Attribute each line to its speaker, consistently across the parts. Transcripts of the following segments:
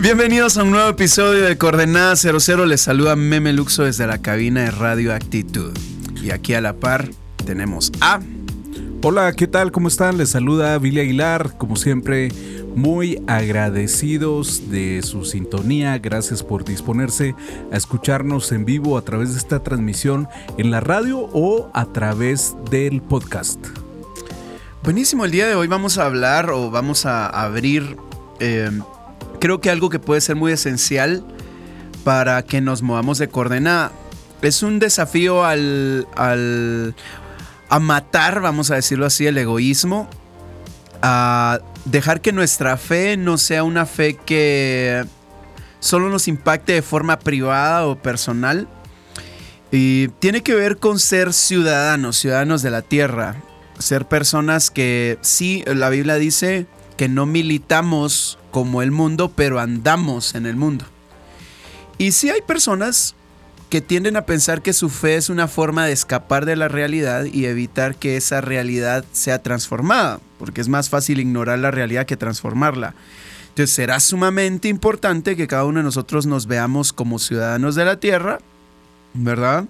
Speaker 1: Bienvenidos a un nuevo episodio de Coordenada 00. Les saluda Meme Luxo desde la cabina de Radio Actitud. Y aquí a la par tenemos a.
Speaker 2: Hola, ¿qué tal? ¿Cómo están? Les saluda Billy Aguilar. Como siempre, muy agradecidos de su sintonía. Gracias por disponerse a escucharnos en vivo a través de esta transmisión en la radio o a través del podcast.
Speaker 1: Buenísimo, el día de hoy vamos a hablar o vamos a abrir, eh, creo que algo que puede ser muy esencial para que nos movamos de coordenada es un desafío al, al, a matar, vamos a decirlo así, el egoísmo, a dejar que nuestra fe no sea una fe que solo nos impacte de forma privada o personal. Y tiene que ver con ser ciudadanos, ciudadanos de la tierra, ser personas que sí, la Biblia dice que no militamos como el mundo, pero andamos en el mundo. Y sí hay personas que tienden a pensar que su fe es una forma de escapar de la realidad y evitar que esa realidad sea transformada, porque es más fácil ignorar la realidad que transformarla. Entonces será sumamente importante que cada uno de nosotros nos veamos como ciudadanos de la tierra, ¿verdad?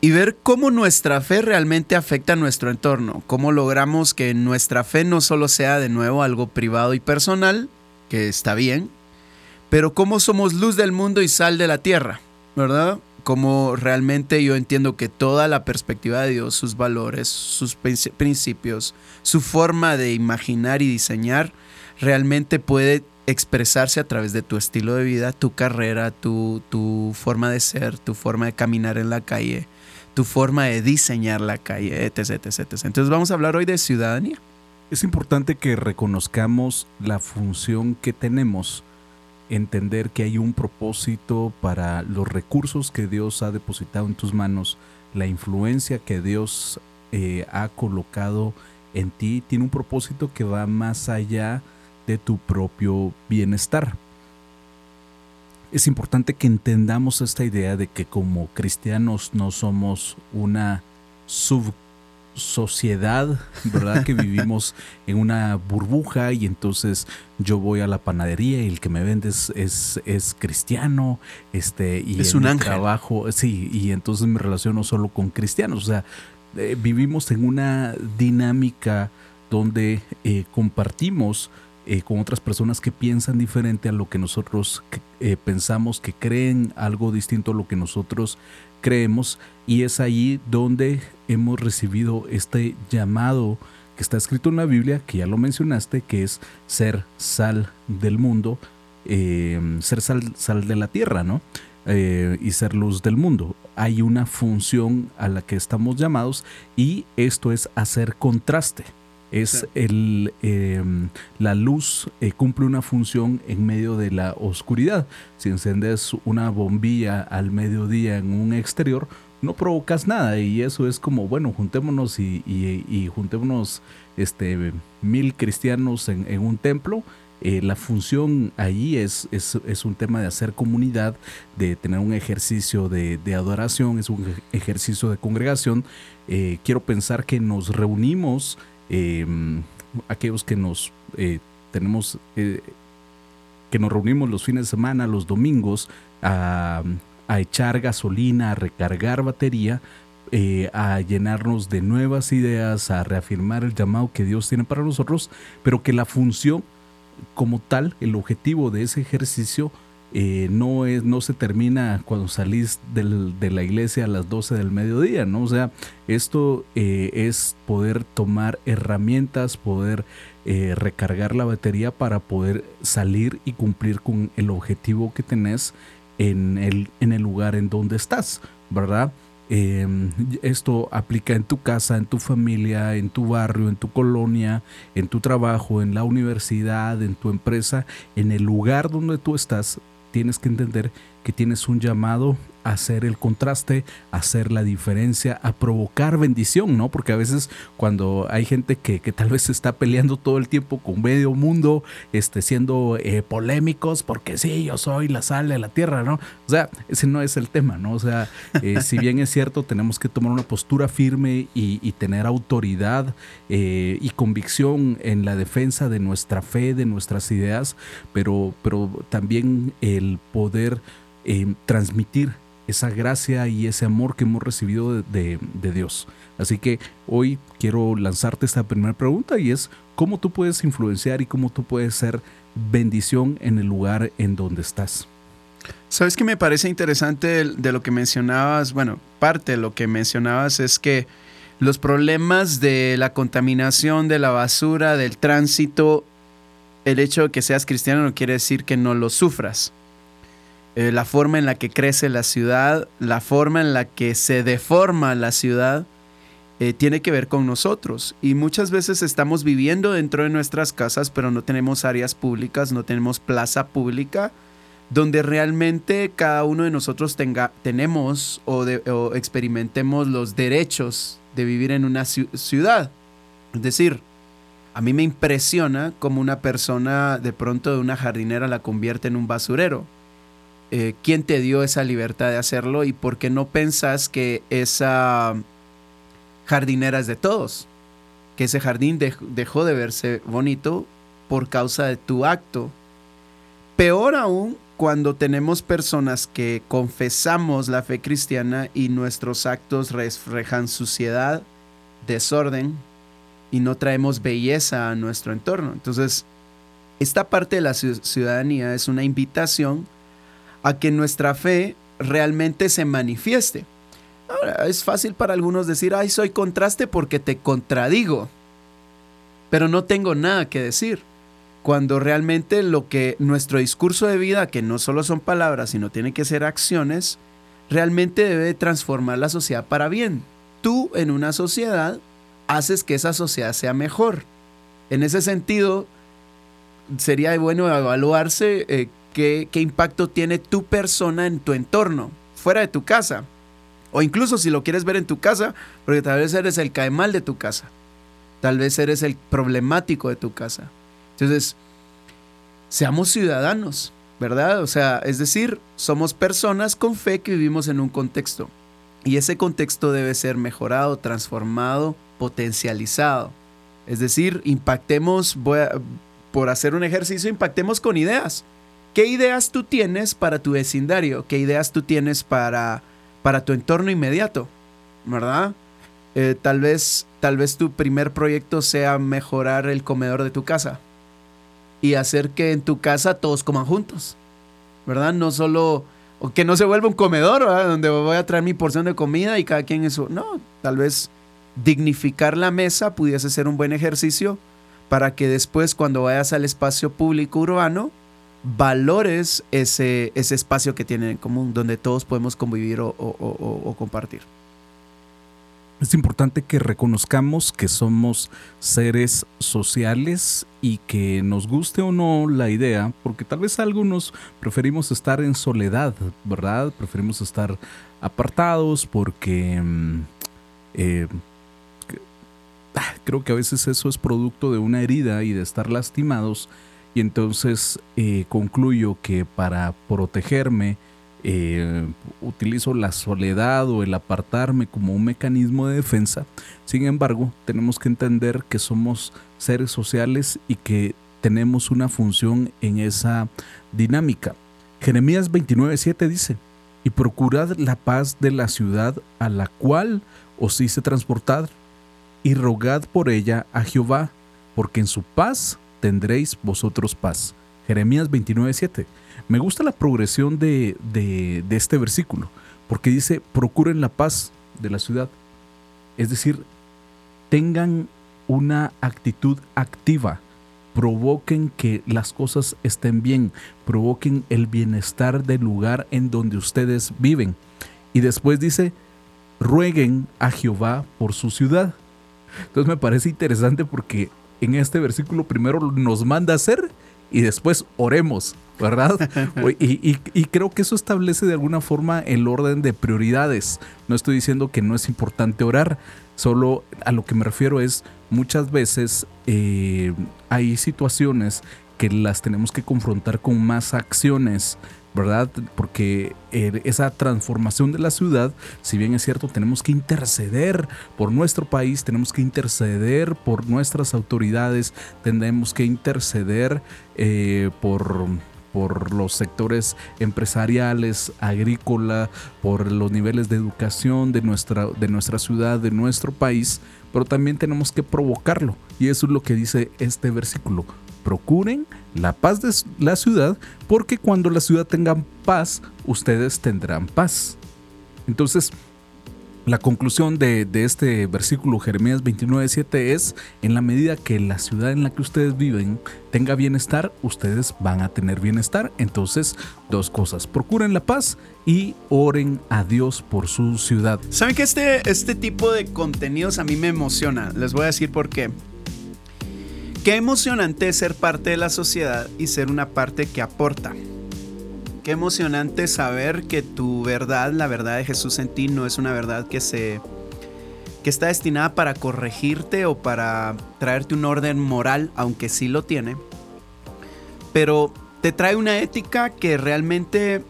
Speaker 1: Y ver cómo nuestra fe realmente afecta a nuestro entorno, cómo logramos que nuestra fe no solo sea de nuevo algo privado y personal, que está bien, pero cómo somos luz del mundo y sal de la tierra. ¿verdad? Como realmente yo entiendo que toda la perspectiva de Dios, sus valores, sus principios, su forma de imaginar y diseñar, realmente puede expresarse a través de tu estilo de vida, tu carrera, tu, tu forma de ser, tu forma de caminar en la calle, tu forma de diseñar la calle, etc, etc, etc. Entonces vamos a hablar hoy de ciudadanía.
Speaker 2: Es importante que reconozcamos la función que tenemos entender que hay un propósito para los recursos que Dios ha depositado en tus manos, la influencia que Dios eh, ha colocado en ti, tiene un propósito que va más allá de tu propio bienestar. Es importante que entendamos esta idea de que como cristianos no somos una sub sociedad, ¿verdad? Que vivimos en una burbuja y entonces yo voy a la panadería y el que me vende es, es, cristiano, este, y
Speaker 1: es un ángel.
Speaker 2: trabajo, sí, y entonces me relaciono solo con cristianos, o sea, eh, vivimos en una dinámica donde eh, compartimos eh, con otras personas que piensan diferente a lo que nosotros pensamos, que creen algo distinto a lo que nosotros creemos y es ahí donde hemos recibido este llamado que está escrito en la Biblia, que ya lo mencionaste, que es ser sal del mundo, em, ser sal, sal, de la tierra, ¿no? Eh, y ser luz del mundo. Hay una función a la que estamos llamados y esto es hacer contraste es el, em, la luz eh, cumple una función en medio de la oscuridad. Si encendes una bombilla al mediodía en un exterior, no provocas nada y eso es como, bueno, juntémonos y, juntémonos este, mil cristianos en, un templo. Eh, la función allí es, es, un tema de hacer comunidad, de tener un ejercicio de, adoración, es un ejercicio de congregación. Eh, quiero pensar que nos reunimos Em, aquellos que nos eh, tenemos, eh, que nos reunimos los fines de semana, los domingos, a, echar gasolina, a recargar batería, eh, a llenarnos de nuevas ideas, a reafirmar el llamado que Dios tiene para nosotros, pero que la función como tal, el objetivo de ese ejercicio, eh, no, es, no se termina cuando salís de la iglesia a las 12 del mediodía, ¿no? O sea, esto eh, es poder tomar herramientas, poder eh, recargar la batería para poder salir y cumplir con el objetivo que tenés en el, en el lugar en donde estás, ¿verdad? Em, esto aplica en tu casa, en tu familia, en tu barrio, en tu colonia, en tu trabajo, en la universidad, en tu empresa, en el lugar donde tú estás tienes que entender que tienes un llamado hacer el contraste, hacer la diferencia, a provocar bendición, ¿no? Porque a veces cuando hay gente que, que tal vez está peleando todo el tiempo con medio mundo, este, siendo eh, polémicos, porque sí, yo soy la sal de la tierra, ¿no? O sea, ese no es el tema, ¿no? O sea, eh, si bien es cierto, tenemos que tomar una postura firme y, tener autoridad eh, y convicción en la defensa de nuestra fe, de nuestras ideas, pero, pero también el poder transmitir esa gracia y ese amor que hemos recibido de, Dios. Así que hoy quiero lanzarte esta primera pregunta y es cómo tú puedes influenciar y cómo tú puedes ser bendición en el lugar en donde estás.
Speaker 1: Sabes que me parece interesante de lo que mencionabas, bueno, parte de lo que mencionabas es que los problemas de la contaminación, de la basura, del tránsito, el hecho de que seas cristiano no quiere decir que no lo sufras. Eh, la forma en la que crece la ciudad, la forma en la que se deforma la ciudad, eh, tiene que ver con nosotros. Y muchas veces estamos viviendo dentro de nuestras casas, pero no tenemos áreas públicas, no tenemos plaza pública, donde realmente cada uno de nosotros tenga, tenemos o, experimentemos los derechos de vivir en una ciudad. Es decir, a mí me impresiona como una persona de pronto de una jardinera la convierte en un basurero eh, quién te dio esa libertad de hacerlo y por qué no pensás que esa jardinera es de todos, que ese jardín dejó de verse bonito por causa de tu acto. Peor aún cuando tenemos personas que confesamos la fe cristiana y nuestros actos reflejan suciedad, desorden y no traemos belleza a nuestro entorno. Entonces, esta parte de la ciudadanía es una invitación a que nuestra fe realmente se manifieste. Ahora, es fácil para algunos decir, ay, soy contraste porque te contradigo, pero no tengo nada que decir. Cuando realmente lo que nuestro discurso de vida, que no solo son palabras, sino tiene que ser acciones, realmente debe transformar la sociedad para bien. Tú en una sociedad haces que esa sociedad sea mejor. En ese sentido, sería bueno evaluarse eh, qué, impacto tiene tu persona en tu entorno, fuera de tu casa. O incluso si lo quieres ver en tu casa, porque tal vez eres el caemal de tu casa. Tal vez eres el problemático de tu casa. Entonces, seamos ciudadanos, ¿verdad? O sea, es decir, somos personas con fe que vivimos en un contexto. Y ese contexto debe ser mejorado, transformado, potencializado. Es decir, impactemos, por hacer un ejercicio, impactemos con ideas. ¿Qué ideas tú tienes para tu vecindario? ¿Qué ideas tú tienes para, para tu entorno inmediato? ¿Verdad? Eh, tal, vez, tal vez tu primer proyecto sea mejorar el comedor de tu casa y hacer que en tu casa todos coman juntos. ¿Verdad? No solo o que no se vuelva un comedor, donde voy a traer mi porción de comida y cada quien eso. No, tal vez dignificar la mesa pudiese ser un buen ejercicio para que después cuando vayas al espacio público urbano valores ese, ese espacio que tienen en común, donde todos podemos convivir o, compartir.
Speaker 2: Es importante que reconozcamos que somos seres sociales y que nos guste o no la idea, porque tal vez algunos preferimos estar en soledad, ¿verdad? Preferimos estar apartados porque mm, eh, ah, creo que a veces eso es producto de una herida y de estar lastimados y entonces eh, concluyo que para protegerme eh, utilizo la soledad o el apartarme como un mecanismo de defensa. Sin embargo, tenemos que entender que somos seres sociales y que tenemos una función en esa dinámica. Jeremías 29:7 dice, y procurad la paz de la ciudad a la cual os hice transportar, y rogad por ella a Jehová, porque en su paz tendréis vosotros paz. Jeremías 29:7. Me gusta la progresión de, de, este versículo, porque dice, procuren la paz de la ciudad. Es decir, tengan una actitud activa, provoquen que las cosas estén bien, provoquen el bienestar del lugar en donde ustedes viven. Y después dice, rueguen a Jehová por su ciudad. Entonces me parece interesante porque en este versículo primero nos manda a hacer y después oremos. ¿verdad? Y, y, creo que eso establece de alguna forma el orden de prioridades. No estoy diciendo que no es importante orar, solo a lo que me refiero es muchas veces eh, hay situaciones que las tenemos que confrontar con más acciones ¿verdad? Porque eh, esa transformación de la ciudad, si bien es cierto, tenemos que interceder por nuestro país, tenemos que interceder por nuestras autoridades, tenemos que interceder eh, por por los sectores empresariales, agrícola, por los niveles de educación de nuestra, de nuestra ciudad, de nuestro país, pero también tenemos que provocarlo. Y eso es lo que dice este versículo procuren la paz de la ciudad, porque cuando la ciudad tenga paz, ustedes tendrán paz. Entonces, la conclusión de, este versículo Jeremías 29.7 es, en la medida que la ciudad en la que ustedes viven tenga bienestar, ustedes van a tener bienestar. Entonces, dos cosas, procuren la paz y oren a Dios por su ciudad.
Speaker 1: ¿Saben que este, este tipo de contenidos a mí me emociona? Les voy a decir por qué. Qué emocionante ser parte de la sociedad y ser una parte que aporta. Qué emocionante saber que tu verdad, la verdad de Jesús en ti, no es una verdad que se que está destinada para corregirte o para traerte un orden moral, aunque sí lo tiene. Pero te trae una ética que realmente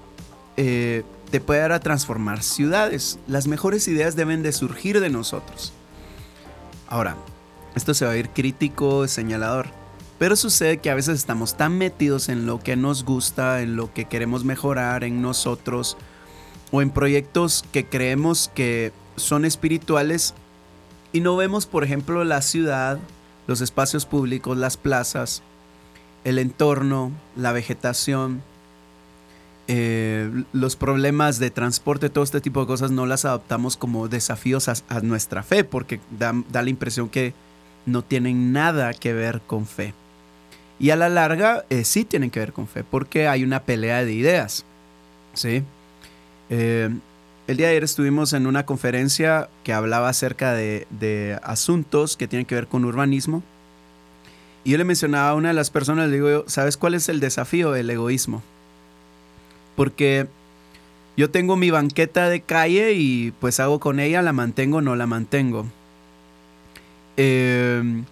Speaker 1: eh, te puede dar a transformar ciudades. Las mejores ideas deben de surgir de nosotros. Ahora, esto se va a ir crítico, señalador. Pero sucede que a veces estamos tan metidos en lo que nos gusta, en lo que queremos mejorar en nosotros, o en proyectos que creemos que son espirituales, y no vemos, por ejemplo, la ciudad, los espacios públicos, las plazas, el entorno, la vegetación, eh, los problemas de transporte, todo este tipo de cosas no las adoptamos como desafíos a, nuestra fe, porque da la impresión que no tienen nada que ver con fe. Y a la larga eh, sí tienen que ver con fe, porque hay una pelea de ideas. ¿sí? Eh, el día de ayer estuvimos en una conferencia que hablaba acerca de, de, asuntos que tienen que ver con urbanismo. Y yo le mencionaba a una de las personas, le digo, ¿sabes cuál es el desafío? El egoísmo. Porque yo tengo mi banqueta de calle y pues hago con ella, la mantengo o no la mantengo. Em,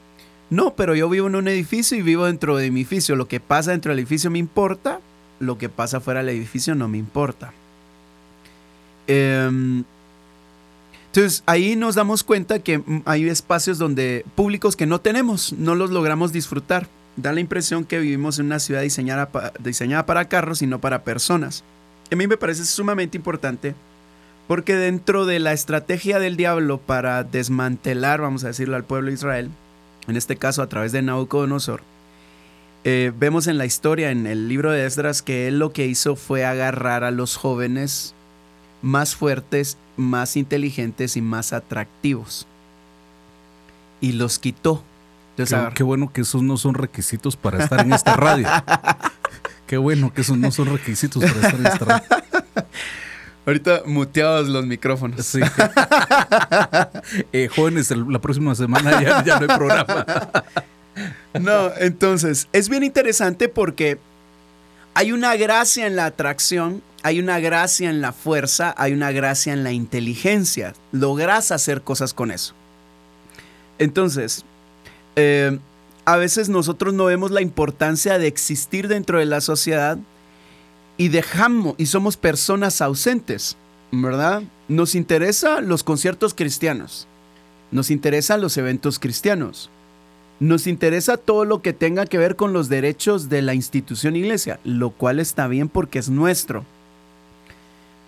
Speaker 1: no, pero yo vivo en un edificio y vivo dentro de mi edificio. Lo que pasa dentro del edificio me importa, lo que pasa fuera del edificio no me importa. Em, entonces ahí nos damos cuenta que hay espacios donde públicos que no tenemos, no los logramos disfrutar. Da la impresión que vivimos en una ciudad diseñada, diseñada para carros y no para personas. A mí me parece sumamente importante porque dentro de la estrategia del diablo para desmantelar, vamos a decirlo, al pueblo de Israel, en este caso a través de Nabucodonosor, eh, vemos en la historia, en el libro de Esdras, que él lo que hizo fue agarrar a los jóvenes más fuertes, más inteligentes y más atractivos. Y los quitó.
Speaker 2: Entonces, qué, bueno que esos no son requisitos para estar en esta radio. qué bueno que esos no son requisitos para estar en esta radio.
Speaker 1: Ahorita muteados los micrófonos.
Speaker 2: Sí. Eh, jóvenes, la próxima semana ya, ya no hay programa.
Speaker 1: no, entonces, es bien interesante porque hay una gracia en la atracción, hay una gracia en la fuerza, hay una gracia en la inteligencia. Logras hacer cosas con eso. Entonces, eh, a veces nosotros no vemos la importancia de existir dentro de la sociedad y dejamos y somos personas ausentes, ¿verdad? Nos interesan los conciertos cristianos. Nos interesan los eventos cristianos. Nos interesa todo lo que tenga que ver con los derechos de la institución iglesia, lo cual está bien porque es nuestro.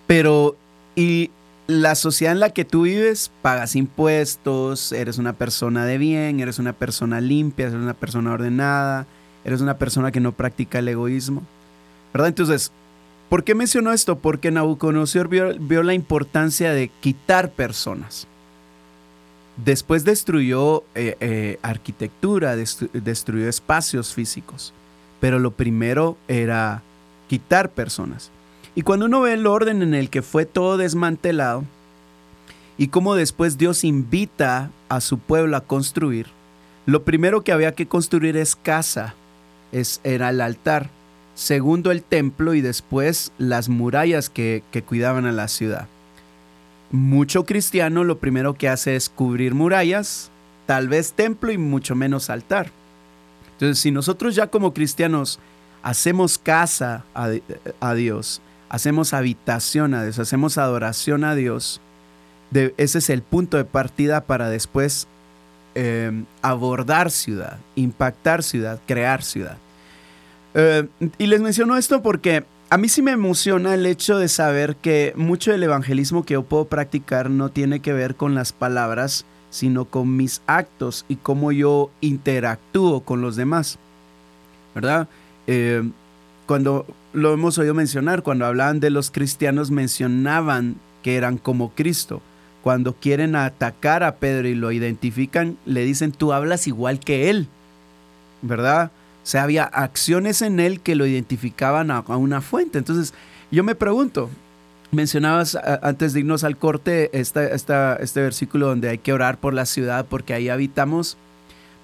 Speaker 1: Pero, ¿y la sociedad en la que tú vives? Pagas impuestos, eres una persona de bien, eres una persona limpia, eres una persona ordenada, eres una persona que no practica el egoísmo. ¿Verdad? Entonces, ¿Por qué menciono esto? Porque Nabucodonosor vio, la importancia de quitar personas. Después destruyó eh, eh, arquitectura, destruyó espacios físicos, pero lo primero era quitar personas. Y cuando uno ve el orden en el que fue todo desmantelado y cómo después Dios invita a su pueblo a construir, lo primero que había que construir es casa, es, era el altar segundo el templo y después las murallas que, que cuidaban a la ciudad. Mucho cristiano lo primero que hace es cubrir murallas, tal vez templo y mucho menos altar. Entonces, si nosotros ya como cristianos hacemos casa a, Dios, hacemos habitación a Dios, hacemos adoración a Dios, ese es el punto de partida para después em, abordar ciudad, impactar ciudad, crear ciudad. Eh, y les menciono esto porque a mí sí me emociona el hecho de saber que mucho del evangelismo que yo puedo practicar no tiene que ver con las palabras, sino con mis actos y cómo yo interactúo con los demás. ¿Verdad? Eh, cuando lo hemos oído mencionar, cuando hablaban de los cristianos mencionaban que eran como Cristo. Cuando quieren atacar a Pedro y lo identifican, le dicen, tú hablas igual que él. ¿Verdad? O sea, había acciones en él que lo identificaban a, una fuente. Entonces, yo me pregunto, mencionabas antes de irnos al corte esta, este versículo donde hay que orar por la ciudad porque ahí habitamos.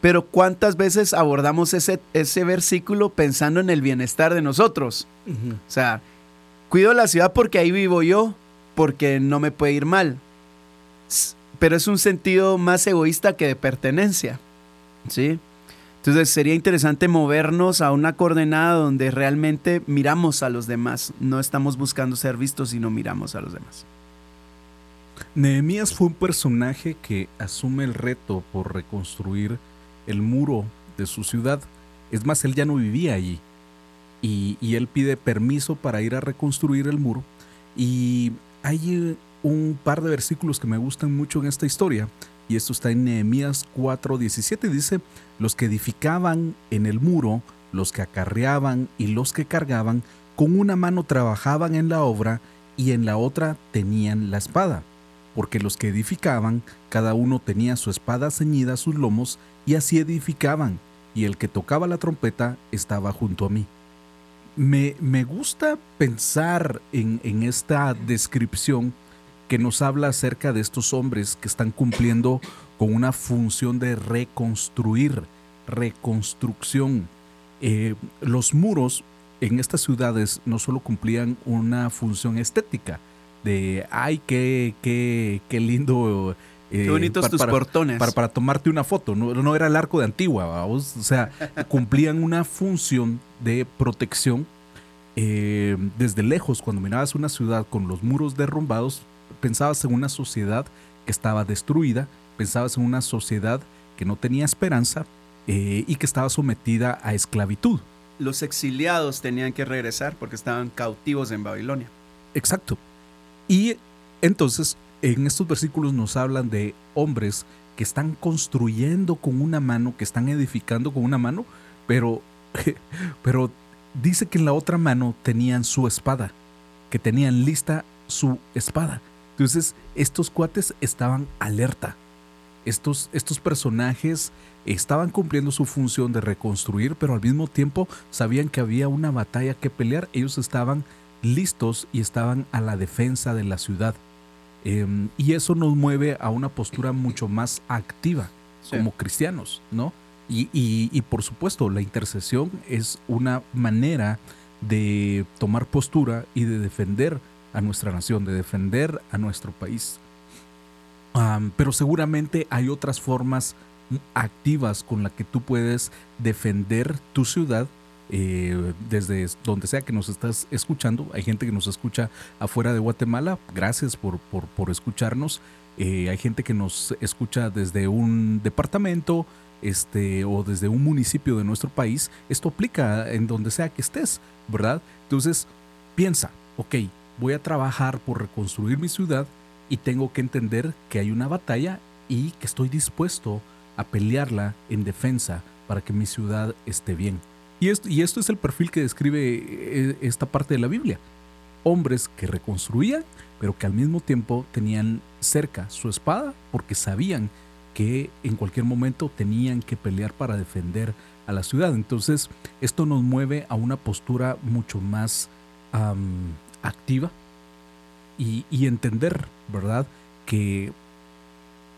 Speaker 1: Pero ¿cuántas veces abordamos ese, ese versículo pensando en el bienestar de nosotros? O sea, cuido la ciudad porque ahí vivo yo, porque no me puede ir mal. Pero es un sentido más egoísta que de pertenencia. ¿Sí? Entonces sería interesante movernos a una coordenada donde realmente miramos a los demás. No estamos buscando ser vistos, sino miramos a los demás.
Speaker 2: Nehemías fue un personaje que asume el reto por reconstruir el muro de su ciudad. Es más, él ya no vivía allí. Y, él pide permiso para ir a reconstruir el muro. Y hay un par de versículos que me gustan mucho en esta historia y esto está en Nehemías 4:17, dice, los que edificaban en el muro, los que acarreaban y los que cargaban, con una mano trabajaban en la obra y en la otra tenían la espada, porque los que edificaban, cada uno tenía su espada ceñida a sus lomos y así edificaban, y el que tocaba la trompeta estaba junto a mí. Me, me gusta pensar en, en esta descripción que nos habla acerca de estos hombres que están cumpliendo con una función de reconstruir, reconstrucción. Eh, los muros en estas ciudades no solo cumplían una función estética, de, ay, qué, qué, qué lindo.
Speaker 1: Eh, qué bonitos tus portones.
Speaker 2: Para, para, tomarte una foto, no, no era el arco de Antigua, o sea, cumplían una función de protección. Eh, desde lejos, cuando mirabas una ciudad con los muros derrumbados, pensabas en una sociedad que estaba destruida, pensabas en una sociedad que no tenía esperanza eh, y que estaba sometida a esclavitud.
Speaker 1: Los exiliados tenían que regresar porque estaban cautivos en Babilonia.
Speaker 2: Exacto. Y entonces en estos versículos nos hablan de hombres que están construyendo con una mano, que están edificando con una mano, pero, pero dice que en la otra mano tenían su espada, que tenían lista su espada. Entonces, estos cuates estaban alerta. Estos, estos personajes estaban cumpliendo su función de reconstruir, pero al mismo tiempo sabían que había una batalla que pelear. Ellos estaban listos y estaban a la defensa de la ciudad. Em, y eso nos mueve a una postura mucho más activa como cristianos, ¿no? Y, y, por supuesto, la intercesión es una manera de tomar postura y de defender a nuestra nación, de defender a nuestro país. pero seguramente hay otras formas activas con las que tú puedes defender tu ciudad eh, desde donde sea que nos estás escuchando. Hay gente que nos escucha afuera de Guatemala. Gracias por, por, escucharnos. Eh, hay gente que nos escucha desde un departamento este, o desde un municipio de nuestro país. Esto aplica en donde sea que estés, ¿verdad? Entonces, piensa, ok, voy a trabajar por reconstruir mi ciudad y tengo que entender que hay una batalla y que estoy dispuesto a pelearla en defensa para que mi ciudad esté bien. Y esto, y esto es el perfil que describe eh, esta parte de la Biblia. Hombres que reconstruían, pero que al mismo tiempo tenían cerca su espada porque sabían que en cualquier momento tenían que pelear para defender a la ciudad. Entonces, esto nos mueve a una postura mucho más activa y, entender, ¿verdad? Que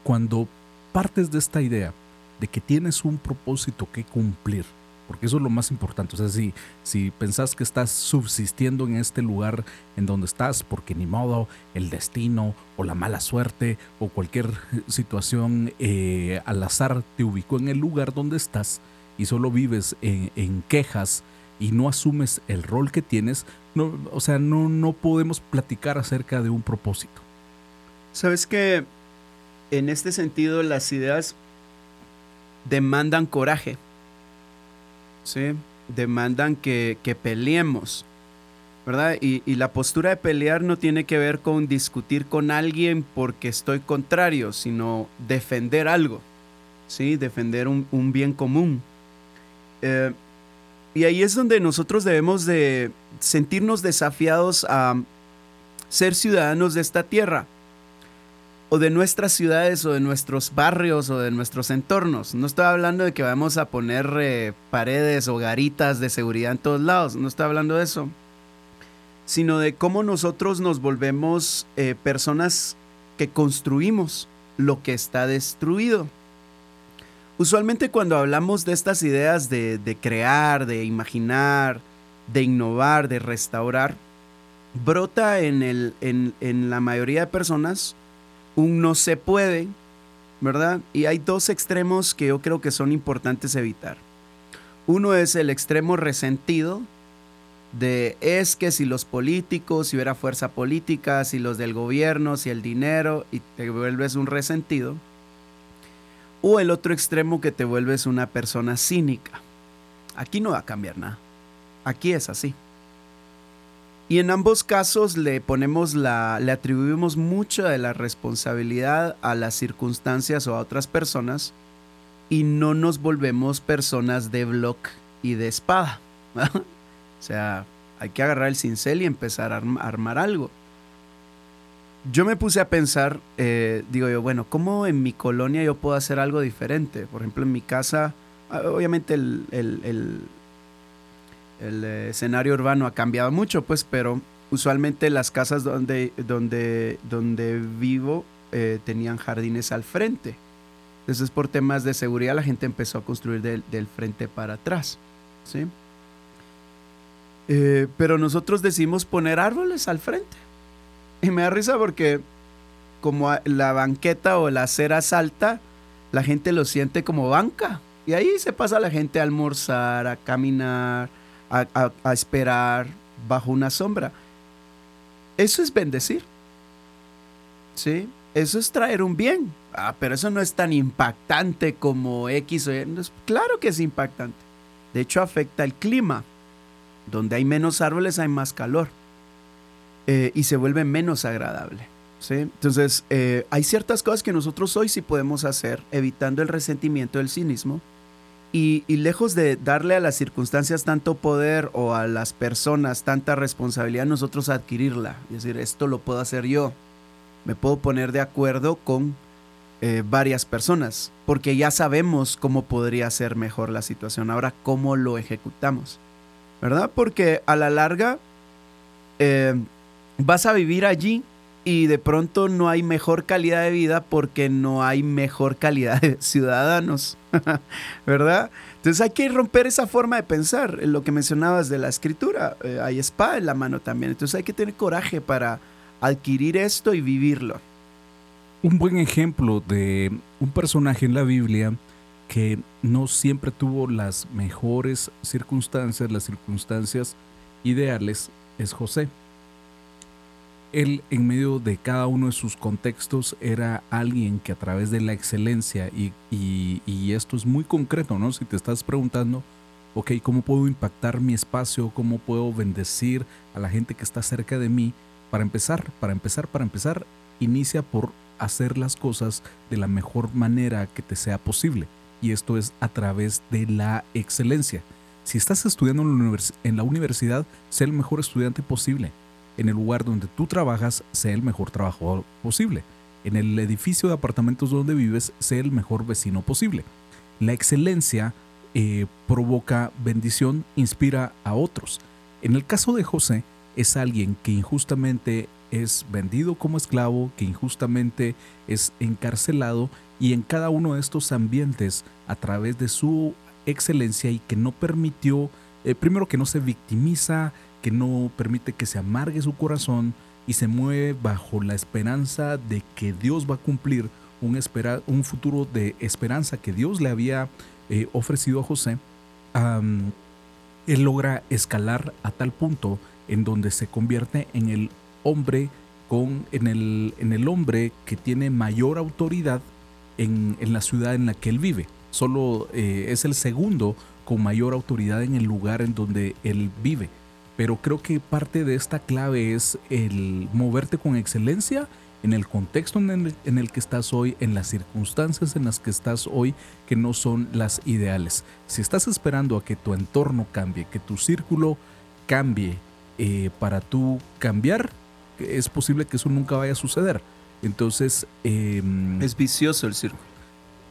Speaker 2: cuando partes de esta idea de que tienes un propósito que cumplir, porque eso es lo más importante. O sea, si, si pensás que estás subsistiendo en este lugar en donde estás, porque ni modo, el destino o la mala suerte o cualquier situación eh, al azar te ubicó en el lugar donde estás y solo vives en, en quejas y no asumes el rol que tienes, no, o sea, no, no podemos platicar acerca de un propósito.
Speaker 1: Sabes que en este sentido las ideas demandan coraje, ¿sí? demandan que, que peleemos, ¿verdad? Y, y, la postura de pelear no tiene que ver con discutir con alguien porque estoy contrario, sino defender algo, ¿sí? Defender un, un bien común. Eh, y ahí es donde nosotros debemos de sentirnos desafiados a ser ciudadanos de esta tierra o de nuestras ciudades o de nuestros barrios o de nuestros entornos. No estoy hablando de que vamos a poner eh, paredes o garitas de seguridad en todos lados, no estoy hablando de eso, sino de cómo nosotros nos volvemos eh, personas que construimos lo que está destruido. Usualmente cuando hablamos de estas ideas de, crear, de imaginar, de innovar, de restaurar, brota en, en la mayoría de personas un no se puede, ¿verdad? Y hay dos extremos que yo creo que son importantes evitar. Uno es el extremo resentido, de es que si los políticos, si hubiera fuerza política, si los del gobierno, si el dinero, y te vuelves un resentido. O el otro extremo que te vuelves una persona cínica. Aquí no va a cambiar nada. Aquí es así. Y en ambos casos le ponemos la, le atribuimos mucha de la responsabilidad a las circunstancias o a otras personas y no nos volvemos personas de bloc y de espada. o sea, hay que agarrar el cincel y empezar a armar algo. Yo me puse a pensar, eh, digo yo, bueno, ¿cómo en mi colonia yo puedo hacer algo diferente? Por ejemplo, en mi casa, ah, obviamente el, el, el el escenario urbano ha cambiado mucho, pues, pero usualmente las casas donde, donde, donde vivo eh, tenían jardines al frente. Entonces, por temas de seguridad, la gente empezó a construir del, del frente para atrás. ¿sí? Eh, pero nosotros decidimos poner árboles al frente. Y me da risa porque como la banqueta o la acera es alta, la gente lo siente como banca. Y ahí se pasa la gente a almorzar, a caminar, a, esperar bajo una sombra. Eso es bendecir. ¿Sí? Eso es traer un bien. Ah, pero eso no es tan impactante como X o Y. Claro que es impactante. De hecho, afecta el clima. Donde hay menos árboles hay más calor. Eh, y se vuelve menos agradable. ¿sí? Entonces, eh, hay ciertas cosas que nosotros hoy sí podemos hacer, evitando el resentimiento, el cinismo, y, y, lejos de darle a las circunstancias tanto poder o a las personas tanta responsabilidad, nosotros adquirirla. Es decir, esto lo puedo hacer yo. Me puedo poner de acuerdo con eh, varias personas, porque ya sabemos cómo podría ser mejor la situación. Ahora, ¿cómo lo ejecutamos? ¿Verdad? Porque a la larga vas a vivir allí y de pronto no hay mejor calidad de vida porque no hay mejor calidad de ciudadanos, ¿verdad? Entonces hay que romper esa forma de pensar, lo que mencionabas de la escritura, eh, hay espada en la mano también, entonces hay que tener coraje para adquirir esto y vivirlo.
Speaker 2: Un buen ejemplo de un personaje en la Biblia que no siempre tuvo las mejores circunstancias, las circunstancias ideales, es José él en medio de cada uno de sus contextos era alguien que a través de la excelencia y, esto es muy concreto, ¿no? Si te estás preguntando, ok, ¿cómo puedo impactar mi espacio? ¿Cómo puedo bendecir a la gente que está cerca de mí? Para empezar, para empezar, para empezar, inicia por hacer las cosas de la mejor manera que te sea posible. Y esto es a través de la excelencia. Si estás estudiando en la, univers en la universidad, sé el mejor estudiante posible en el lugar donde tú trabajas, sea el mejor trabajo posible. En el edificio de apartamentos donde vives, sea el mejor vecino posible. La excelencia eh, provoca bendición, inspira a otros. En el caso de José, es alguien que injustamente es vendido como esclavo, que injustamente es encarcelado y en cada uno de estos ambientes, a través de su excelencia y que no permitió, eh, primero que no se victimiza, que no permite que se amargue su corazón y se mueve bajo la esperanza de que Dios va a cumplir un, espera, un futuro de esperanza que Dios le había eh, ofrecido a José, él logra escalar a tal punto en donde se convierte en el hombre con, en, el, en el hombre que tiene mayor autoridad en, en la ciudad en la que él vive. Solo eh, es el segundo con mayor autoridad en el lugar en donde él vive. Pero creo que parte de esta clave es el moverte con excelencia en el contexto en el, que estás hoy, en las circunstancias en las que estás hoy, que no son las ideales. Si estás esperando a que tu entorno cambie, que tu círculo cambie eh, para tú cambiar, es posible que eso nunca vaya a suceder. Entonces...
Speaker 1: Em, es vicioso el círculo.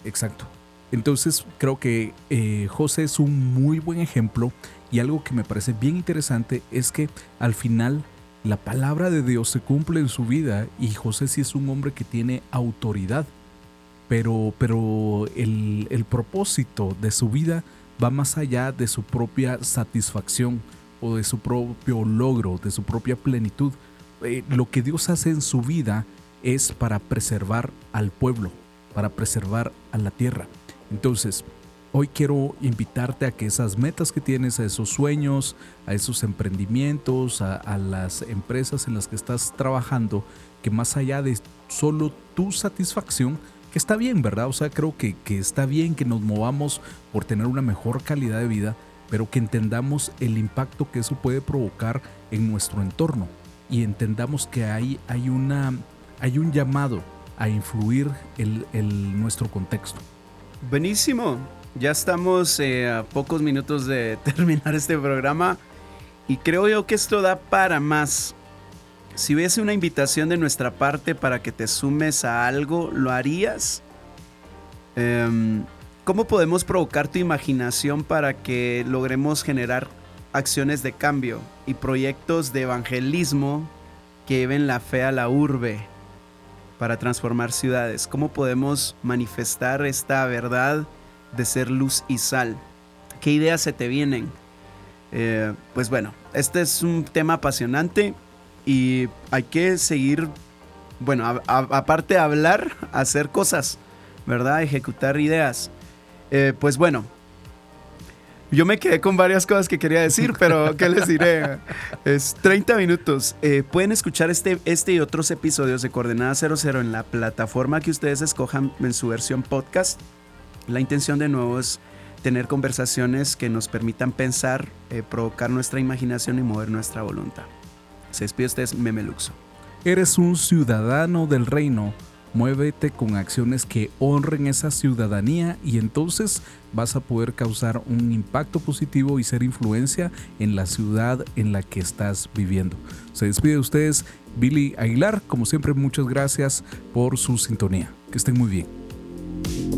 Speaker 2: Exacto. Entonces creo que eh, José es un muy buen ejemplo y algo que me parece bien interesante es que al final la palabra de Dios se cumple en su vida y José sí es un hombre que tiene autoridad, pero, pero el, el propósito de su vida va más allá de su propia satisfacción o de su propio logro, de su propia plenitud. Eh, lo que Dios hace en su vida es para preservar al pueblo, para preservar a la tierra. Entonces, Hoy quiero invitarte a que esas metas que tienes, a esos sueños, a esos emprendimientos, a, las empresas en las que estás trabajando, que más allá de solo tu satisfacción, que está bien, ¿verdad? O sea, creo que, que está bien que nos movamos por tener una mejor calidad de vida, pero que entendamos el impacto que eso puede provocar en nuestro entorno y entendamos que hay, hay, una, hay un llamado a influir en nuestro contexto.
Speaker 1: Buenísimo. Ya estamos eh, a pocos minutos de terminar este programa y creo yo que esto da para más. Si hubiese una invitación de nuestra parte para que te sumes a algo, ¿lo harías? Em, ¿Cómo podemos provocar tu imaginación para que logremos generar acciones de cambio y proyectos de evangelismo que lleven la fe a la urbe para transformar ciudades? ¿Cómo podemos manifestar esta verdad? De ser luz y sal. ¿Qué ideas se te vienen? Eh, pues bueno, este es un tema apasionante y hay que seguir, bueno, aparte de hablar, hacer cosas, ¿verdad? Ejecutar ideas. Eh, pues bueno, yo me quedé con varias cosas que quería decir, pero ¿qué les diré? Es 30 minutos. Eh, pueden escuchar este, este y otros episodios de Coordenada 00 en la plataforma que ustedes escojan en su versión podcast. La intención de nuevo es tener conversaciones que nos permitan pensar, eh, provocar nuestra imaginación y mover nuestra voluntad. Se despide usted, Memeluxo.
Speaker 2: Eres un ciudadano del reino. Muévete con acciones que honren esa ciudadanía y entonces vas a poder causar un impacto positivo y ser influencia en la ciudad en la que estás viviendo. Se despide de ustedes Billy Aguilar. Como siempre, muchas gracias por su sintonía. Que estén muy bien.